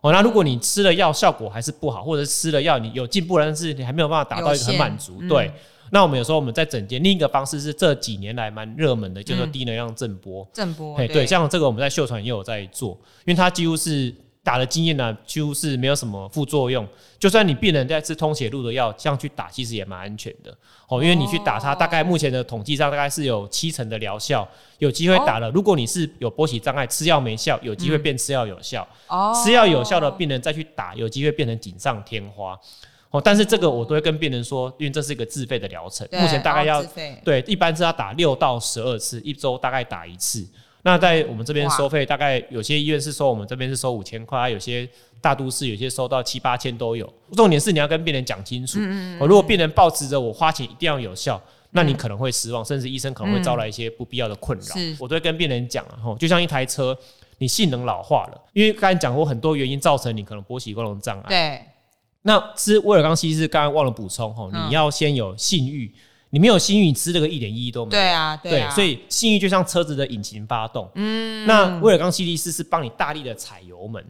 哦，那如果你吃了药效果还是不好，或者吃了药你有进步了，但是你还没有办法达到一个很满足对。那我们有时候我们在整间另一个方式是这几年来蛮热门的，叫做嗯低能量震波。震波，嘿，对，像这个我们在秀传也有在做，因为它几乎是打的经验呢、几乎是没有什么副作用。就算你病人在吃通血路的药，这样去打其实也蛮安全的哦，因为你去打它，哦大概目前的统计上大概是有七成的疗效，有机会打了。如果你是有勃起障碍，吃药没效，有机会变吃药有效。哦，吃药有效的病人再去打，有机会变成锦上添花。哦，但是这个我都会跟病人说，因为这是一个自费的疗程，目前大概哦要对，一般是要打六到十二次，一周大概打一次。那在我们这边收费，大概有些医院是收我们这边是收五千块，有些大都市有些收到七八千都有。重点是你要跟病人讲清楚，哦，如果病人抱持着我花钱一定要有效。那你可能会失望，甚至医生可能会招来一些不必要的困扰。是我都会跟病人讲了，吼，就像一台车，你性能老化了，因为刚才讲过很多原因造成你可能勃起功能障碍。对，那吃威尔刚西是刚刚忘了补充吼，嗯。你要先有性欲，你没有性欲，你吃这个一点意义都没有。对啊，对，啊，所以性欲就像车子的引擎发动，嗯，那威尔刚西力士是帮你大力的踩油门。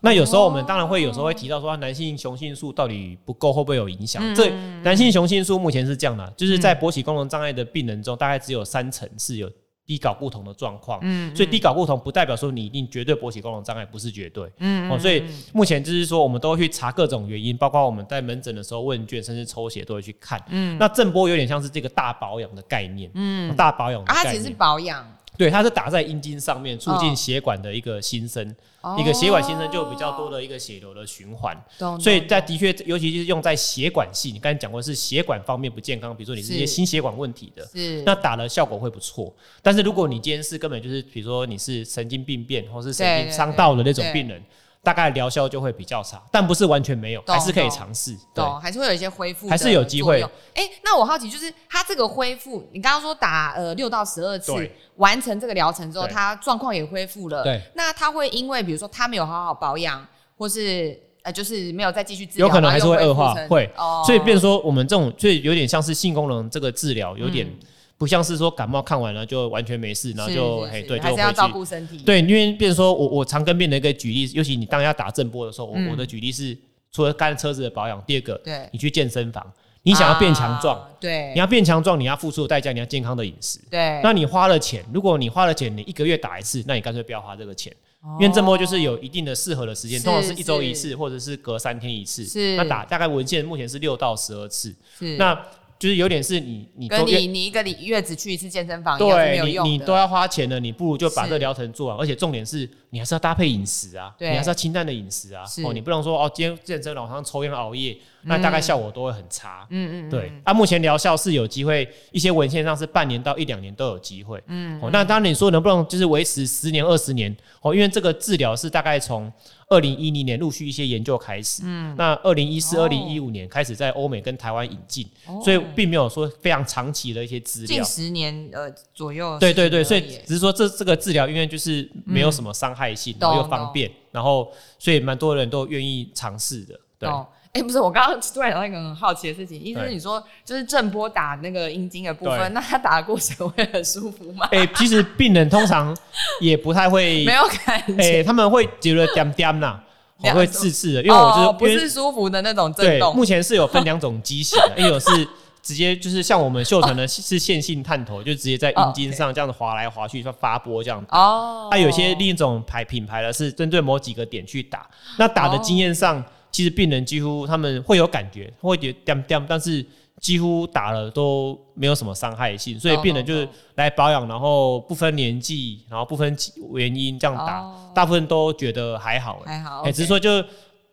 那有时候我们当然会有时候会提到说，男性雄性素到底不够会不会有影响？嗯。这男性雄性素目前是这样的，就是在勃起功能障碍的病人中，大概只有三成是有低睾固酮的状况，嗯所以低睾固酮不代表说你一定绝对勃起功能障碍，不是绝对，嗯哦，所以目前就是说，我们都会去查各种原因，包括我们在门诊的时候问卷，甚至抽血都会去看。嗯，那震波有点像是这个大保养的概念，嗯，大保养的啊，它只是，保养，对，它是打在阴茎上面，促哦。进血管的一个新生，哦。一个血管新生就有比较多的一个血流的循环，懂，所以在的确，尤其是用在血管系，你刚才讲过是血管方面不健康，比如说你是一些心血管问题的，是。那打了效果会不错，但是如果你今天是根本就是，比如说你是神经病变或是神经伤到的那种病人，大概疗效就会比较差，但不是完全没有，懂还是可以懂。尝试。对，还是会有一些恢复，还是有机会。哎、那我好奇，就是它这个恢复，你刚刚说打呃六到十二次完成这个疗程之后，对。它状况也恢复了。对，那它会因为比如说他没有好好保养，或是呃就是没有再继续治疗，有可能还是会恶化会。哦。所以变成说我们这种，所以有点像是性功能这个治疗，有点嗯不像是说感冒看完了就完全没事，然后是就是嘿对，就还是要照。顾身体。对，因为变成说我我常跟病人一个举例，尤其你当要打正波的时候，我、嗯我的举例是除了干车子的保养，第二个对，你去健身房，你想要变强壮，啊对，你要变强壮，你要付出的代价，你要健康的饮食。对，那你花了钱，如果你花了钱，你一个月打一次，那你干脆不要花这个钱，因为正波就是有一定的适合的时间，通常是一周一次，或者是隔三天一次。是那打大概文献目前是六到十二次。是那就是有点是你你都跟你你一个礼月只去一次健身房你。你都要花钱了，你不如就把这个疗程做完，而且重点是你还是要搭配饮食啊，对你还是要清淡的饮食啊，哦，你不能说哦，今天健身晚上抽烟熬夜，那大概效果都会很差。嗯嗯嗯，对，啊，目前疗效是有机会，一些文献上是半年到一两年都有机会。嗯，哦，那当然你说能不能就是维持十年二十年？哦，因为这个治疗是大概从二零一零年陆续一些研究开始，嗯，那二零一四、哦二零一五年开始在欧美跟台湾引进，所以并没有说非常长期的一些资料。近十年呃左右。对对对，所以只是说这这个治疗因为就是没有什么伤害害性，然后又方便，然后所以蛮多人都愿意尝试的。对，哎、不是，我刚刚突然想到一个很好奇的事情，意思是你说就是震波打那个阴茎的部分，那他打的过程会很舒服吗？哎、其实病人通常也不太会没有感哎、觉，他们会觉得点点呐，两我会刺刺的，因为我就是、哦、不是舒服的那种震，动目前是有分两种机型的，一种是直接就是像我们秀成的是线性探头，就直接在阴茎上这样子滑来滑去，像发波这样。哦。它、有些另一种牌品牌的是针对某几个点去打，那打的经验上，其实病人几乎他们会有感觉，会觉得点点，但是几乎打了都没有什么伤害性，所以病人就是懂来保养，然后不分年纪，然后不分原因这样打，哦大部分都觉得还好、欸。还好，哎、只是说就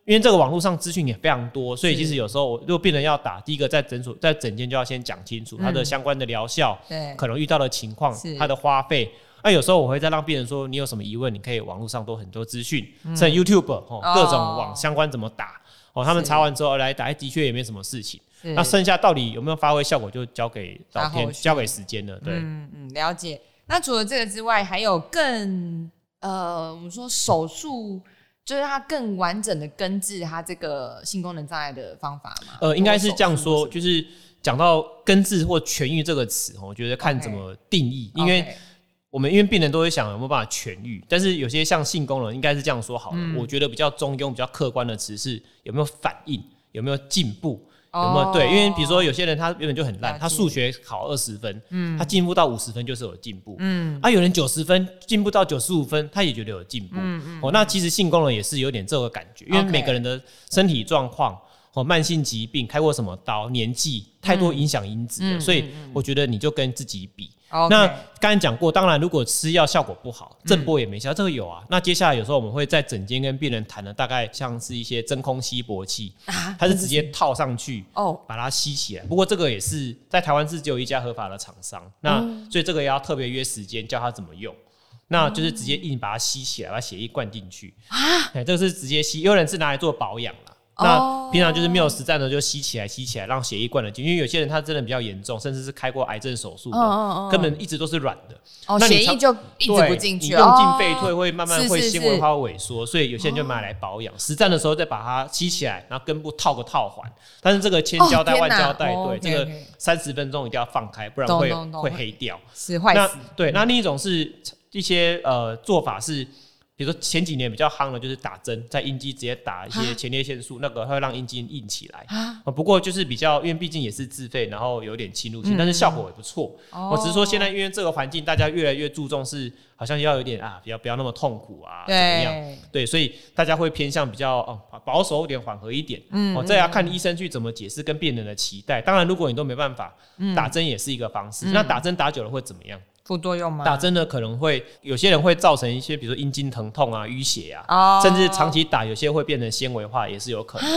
因为这个网络上资讯也非常多，所以其实有时候我如果病人要打，第一个在诊所在诊间就要先讲清楚他的相关的疗效，对。可能遇到的情况是，它的花费。那有时候我会再让病人说，你有什么疑问，你可以网络上都很多资讯，甚至 YouTube 哦，各种网相关怎么打哦，他们查完之后来打，哎的确也没什么事情。那剩下到底有没有发挥效果，就交给老天，交给时间了。对，嗯嗯，了解。那除了这个之外，还有更呃，我们说手术，就是它更完整的根治它这个性功能障碍的方法吗？呃，应该是这样说，就是讲到根治或痊愈这个词，哦我觉得看怎么定义，因为我们因为病人都会想有没有办法痊愈，但是有些像性功能，应该是这样说好了。嗯我觉得比较中庸、比较客观的词是有没有反应，有没有进步，有没有对？因为比如说有些人他原本就很烂，他数学考二十分，他进步到五十分就是有进步。嗯啊，有人九十分进步到九十五分，他也觉得有进步。嗯哦，那其实性功能也是有点这个感觉，因为每个人的身体状况。哦，慢性疾病、开过什么刀、年纪，太多影响因子了，嗯所以我觉得你就跟自己比。那刚才讲过，当然如果吃药效果不好，嗯震波也没效，这个有啊。那接下来有时候我们会在诊间跟病人谈的，大概像是一些真空吸搏器，啊它是直接套上去，哦把它吸起来。不过这个也是在台湾是只有一家合法的厂商，那嗯所以这个也要特别约时间教他怎么用。那就是直接硬把它吸起来，把血液灌进去啊！哎，这个是直接吸，有人是拿来做保养那平常就是没有实战的，就吸起来，吸起来，让血液灌了进去。因为有些人他真的比较严重，甚至是开过癌症手术的，根本一直都是软的。哦，那你常血液就一直对不进去，你用进哦废退会慢慢会纤维化萎缩，所以有些人就买来保养。实战的时候再把它吸起来，然后根部套个套环。但是这个千胶带、万胶带，哦对这个三十分钟一定要放开，不然会会黑掉。那是坏死，对，那另一种是一些呃做法是。比如说前几年比较夯的，就是打针，在阴茎直接打一些前列腺素，那个会让阴茎硬起来。啊呃不过就是比较，因为毕竟也是自费，然后有点侵入性，嗯但是效果也不错。哦我只是说现在因为这个环境，大家越来越注重是好像要有点啊，不要不要那么痛苦啊，怎么样？对，所以大家会偏向比较哦保守一点、缓和一点。嗯哦，这要看医生去怎么解释跟病人的期待。当然，如果你都没办法，嗯打针也是一个方式。那打针打久了会怎么样？副作用吗？打针的可能会有些人会造成一些，比如说阴茎疼痛啊、淤血啊，哦。甚至长期打，有些会变成纤维化，也是有可能。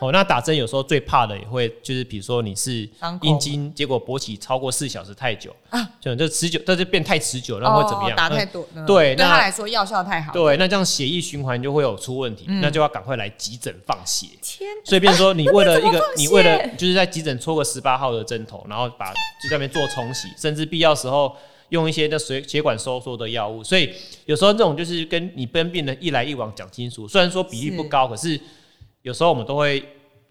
哦，那打针有时候最怕的也会就是，比如说你是阴茎，结果勃起超过四小时太久啊，就这持久，但是变太持久，那会怎么样？哦打太那多，嗯。对那对他来说药效太好，对，那这样血液循环就会有出问题，嗯。那就要赶快来急诊放血。天，所以变成说，你为了 一个，你为了就是在急诊戳个十八号的针头，然后把就在那边做冲洗，甚至必要时候用一些那血血管收缩的药物。所以有时候这种就是跟你跟病人一来一往讲清楚，虽然说比例不高，可是有时候我们都会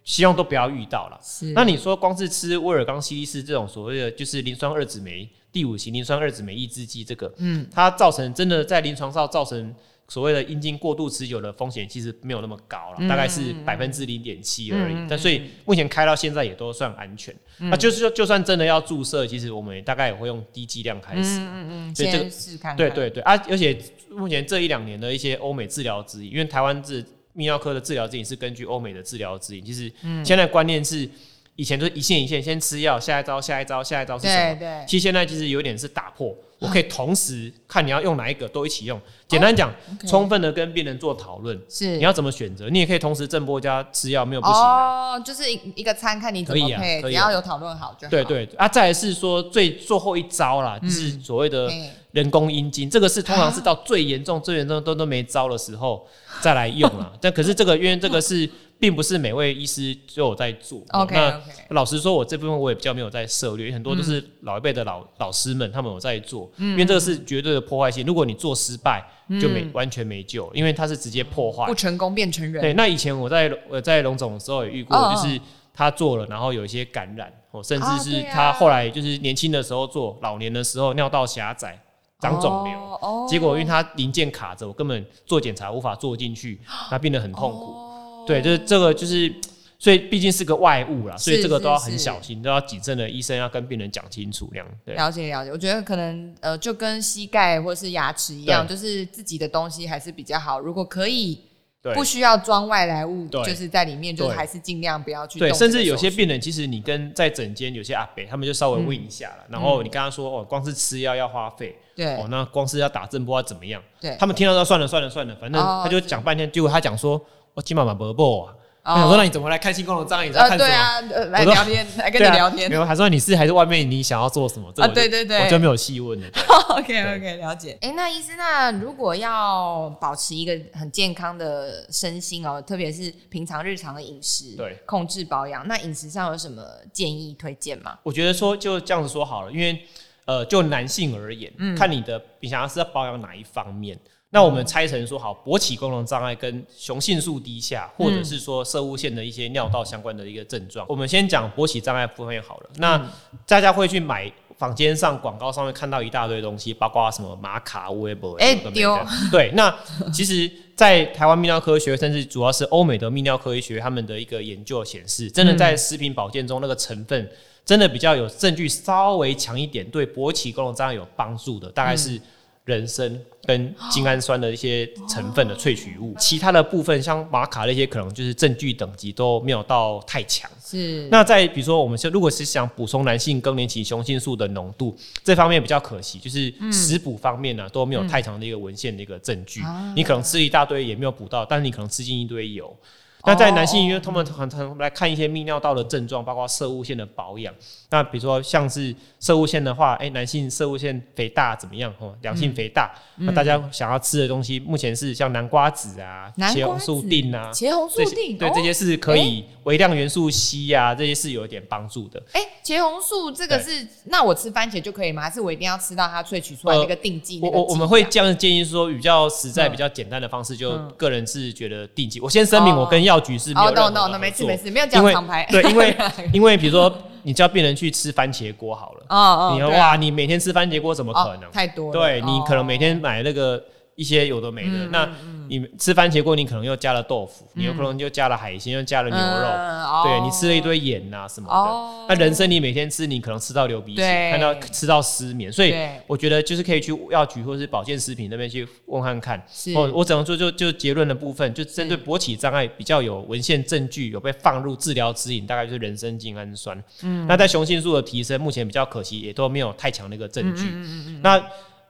希望都不要遇到了。是那你说光是吃威尔刚西利士这种所谓的就是磷酸二酯酶第五型磷酸二酯酶抑制剂，这个嗯，它造成真的在临床上造成所谓的阴茎过度持久的风险，其实没有那么高了，大概是百分之零点七而已。但所以目前开到现在也都算安全。那就是说，就算真的要注射，其实我们也大概也会用低剂量开始。嗯嗯，所以这个先试看看，对对对啊！而且目前这一两年的一些欧美治疗指引，因为台湾治泌尿科的治疗指引是根据欧美的治疗指引，其实嗯现在观念是。以前都是一线一线，先吃药，下一招，下一招，下一招是什么？对对，其实现在其实有点是打破，我可以同时看你要用哪一个都一起用。简单讲充分的跟病人做讨论，是你要怎么选择？你也可以同时正波加吃药，没有不行啊。哦，就是一一个餐看你怎可以啊么配，可以啊只要有讨论好就好。对对啊，再来是说最最后一招啦，就是所谓的，人工阴茎，这个是通常是到最严重、最严重都都没招的时候再来用啦。但可是这个因为这个是并不是每位医师都有在做。OK 那老实说，我这部分我也比较没有在涉猎，很多都是老一辈的老老师们他们有在做，因为这个是绝对的破坏性。如果你做失败，就没完全没救，因为它是直接破坏不。成功变成人。对，那以前我在我在龙总的时候也遇过，哦就是他做了，然后有一些感染，哦，甚啊至是他后来就是年轻的时候做，老年的时候尿道狭窄、长肿瘤，结果因为他零件卡着，我根本做检查无法做进去，他变得很痛苦。哦对，就是这个就是。所以毕竟是个外物啦，所以是这个都要很小心，都要谨慎的医生要跟病人讲清楚，这样对。了解了解，我觉得可能呃，就跟膝盖或是牙齿一样，就是自己的东西还是比较好。如果可以对。不需要装外来物，就是在里面，就是还是尽量不要去对，甚至有些病人，其实你跟在诊间有些阿伯，他们就稍微问一下了，然后你跟他说哦，光是吃药要花费，对。哦，那光是要打针不知道怎么样？对，他们听到说算了算了算了，反正哦他就讲半天，结果他讲说，我今晚买伯伯啊，我说那你怎么来看性功能障碍？你在呃看什么？对啊，呃来聊天，来跟你聊天没有，还说你是还是外面你想要做什么？这啊，对对对，我就没有细问了。OK OK，了解。哎、那医师，那如果要保持一个很健康的身心哦，特别是平常日常的饮食，对，控制保养，那饮食上有什么建议推荐吗？我觉得说就这样子说好了，因为呃，就男性而言，嗯看你的你想要是要保养哪一方面。那我们拆成说好，勃起功能障碍跟雄性素低下，或者是说射物腺的一些尿道相关的一个症状。我们先讲勃起障碍部分好了。那嗯。大家会去买坊间上广告上面看到一大堆东西，包括什么玛卡、微博，哎有的没的。丢对，那其实，在台湾泌尿科学，甚至主要是欧美的泌尿科医学，他们的一个研究显示，真的在食品保健中那个成分，真的比较有证据稍微强一点，对勃起功能障碍有帮助的，大概是人参跟精氨酸的一些成分的萃取物。其他的部分，像玛卡那些，可能就是证据等级都没有到太强。是那在比如说，我们是如果是想补充男性更年期雄性素的浓度，这方面比较可惜，就是食补方面呢、都没有太强的一个文献的一个证据。啊你可能吃一大堆也没有补到，但是你可能吃进一堆油。那在男性医院，他们很常来看一些泌尿道的症状，包括射物线的保养。那比如说像是射物线的话，哎、男性射物线肥大怎么样？哦，良性肥大。那大家想要吃的东西，目前是像南瓜子啊、茄红素子锭啊，茄红素这些锭，对，哦这些是可以微量元素 C 啊，这些是有一点帮助的。哎，茄红素这个是，那我吃番茄就可以吗？还是我一定要吃到它萃取出来那个定剂？那个我我我们会这样建议说，比较实在、嗯比较简单的方式，就嗯个人是觉得定剂。我先声明，哦我跟药局是没有哦，no 任何的 no 没事作没事，没有因为讲厂牌。对，因为 因为比如说你叫病人去吃番茄锅好了，哦哦，哇，你每天吃番茄锅怎么可哦能？太多了，对你可能每天哦买那个一些有的没的，嗯那你吃番茄锅，你可能又加了豆腐，你有可能又加了海鲜，又加了牛肉，嗯对你吃了一堆盐呐、什么的。哦那人参你每天吃，你可能吃到流鼻血，看到吃到失眠，所以我觉得就是可以去药局或是保健食品那边去问看看。是。哦，我只能说就就结论的部分，就针对勃起障碍比较有文献证据有被放入治疗指引，大概就是人参精氨酸。嗯，那在雄性素的提升，目前比较可惜，也都没有太强的一个证据。那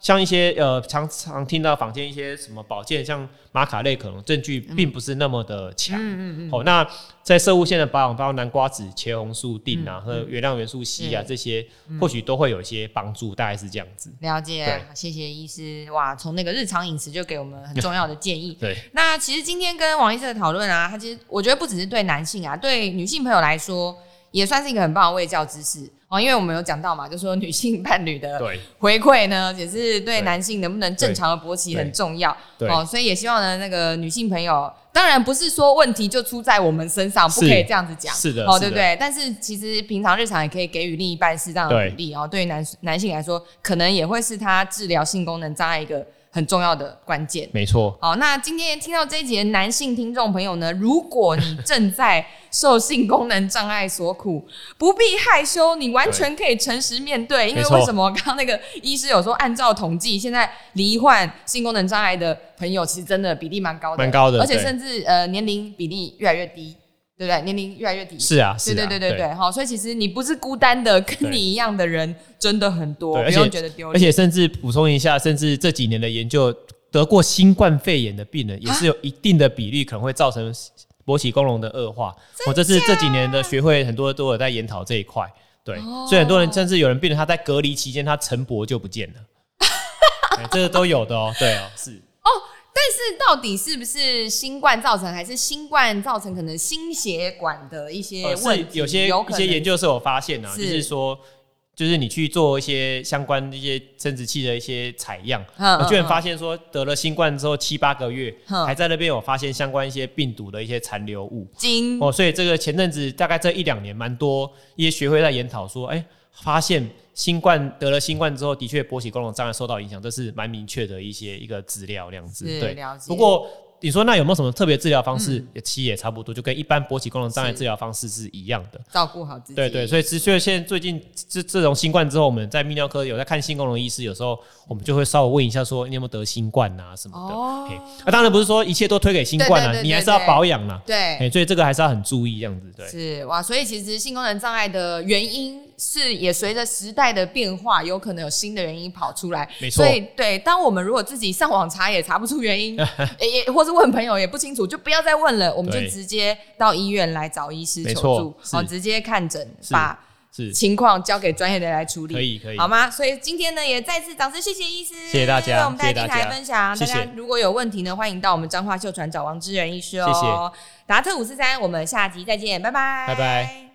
像一些呃常常听到坊间一些什么保健，像玛卡类，可能证据并不是那么的强。嗯嗯嗯。好、那在射物线的保养，包括南瓜子、茄红素锭啊和原谅元素 C 啊、嗯这些，或许都会有一些帮助，大概是这样子。了解对，谢谢医师。哇，从那个日常饮食就给我们很重要的建议。对，那其实今天跟王医师的讨论啊，他其实我觉得不只是对男性啊，对女性朋友来说，也算是一个很棒的卫教知识哦。因为我们有讲到嘛，就说女性 伴侣的，回馈呢，也是对对男性能不能正常的勃起很重要哦。所以也希望呢，那个女性朋友，当然不是说问题就出在我们身上，不可以这样子讲。哦，是的哦对不对？但是其实平常日常也可以给予另一半适当的鼓励哦。对于男男性来说，可能也会是他治疗性功能障碍一个很重要的关键。没错。好，那今天听到这一集的男性听众朋友呢，如果你正在受性功能障碍所苦，不必害羞，你完全可以诚实面对。因为为什么刚刚那个医师有说，按照统计，现在罹患性功能障碍的朋友，其实真的比例蛮高的，蛮高的而且甚至呃年龄比例越来越低。对对不对？年龄越来越低，是啊，对是啊，对对对对，好，所以其实你不是孤单的，跟你一样的人真的很多，而且不用觉得丢脸。而且甚至补充一下，甚至这几年的研究，得过新冠肺炎的病人也是有一定的比例可能会造成勃起功能的恶化。我这是这几年的学会很多都有在研讨这一块。对，哦所以很多人甚至有人病人他在隔离期间他晨勃就不见了，哎这个都有的哦。对哦，是。但是到底是不是新冠造成，还是新冠造成可能心血管的一些呃，问有些有一些研究是有发现啊，是。就是说，就是你去做一些相关的一些生殖器的一些采样，嗯我居然嗯发现说得了新冠之后七八个月，嗯。还在那边有发现相关一些病毒的一些残留物。金哦，所以这个前阵子大概这一两年蛮多一些学会在研讨说，哎、发现新冠得了新冠之后，的确勃起功能障碍受到影响，这是蛮明确的一些一个资料这样子。对不过你说那有没有什么特别治疗方式？也其实也差不多，就跟一般勃起功能障碍治疗方式是一样的。照顾好自己，对对，所以的确现在最近这这种新冠之后，我们在泌尿科有在看性功能医师，有时候我们就会稍微问一下说你有没有得新冠啊什么的。哦嘿那、当然不是说一切都推给新冠啊，对对对对你还是要保养啦。对哎，所以这个还是要很注意这样子。对，是哇，所以其实性功能障碍的原因是也随着时代的变化，有可能有新的原因跑出来。没错所以对，当我们如果自己上网查也查不出原因，也也或是问朋友也不清楚，就不要再问了，我们就直接到医院来找医师求助，是好，直接看诊，把是情况交给专业的来处理。可以可以好。吗？所以今天呢，也再次掌声谢谢医师，谢谢大家为我们带电台分享。谢谢大家如果有问题呢，欢迎到我们彰化秀传找王志仁医师哦。谢谢达特五四三，我们下集再见，拜拜，拜拜。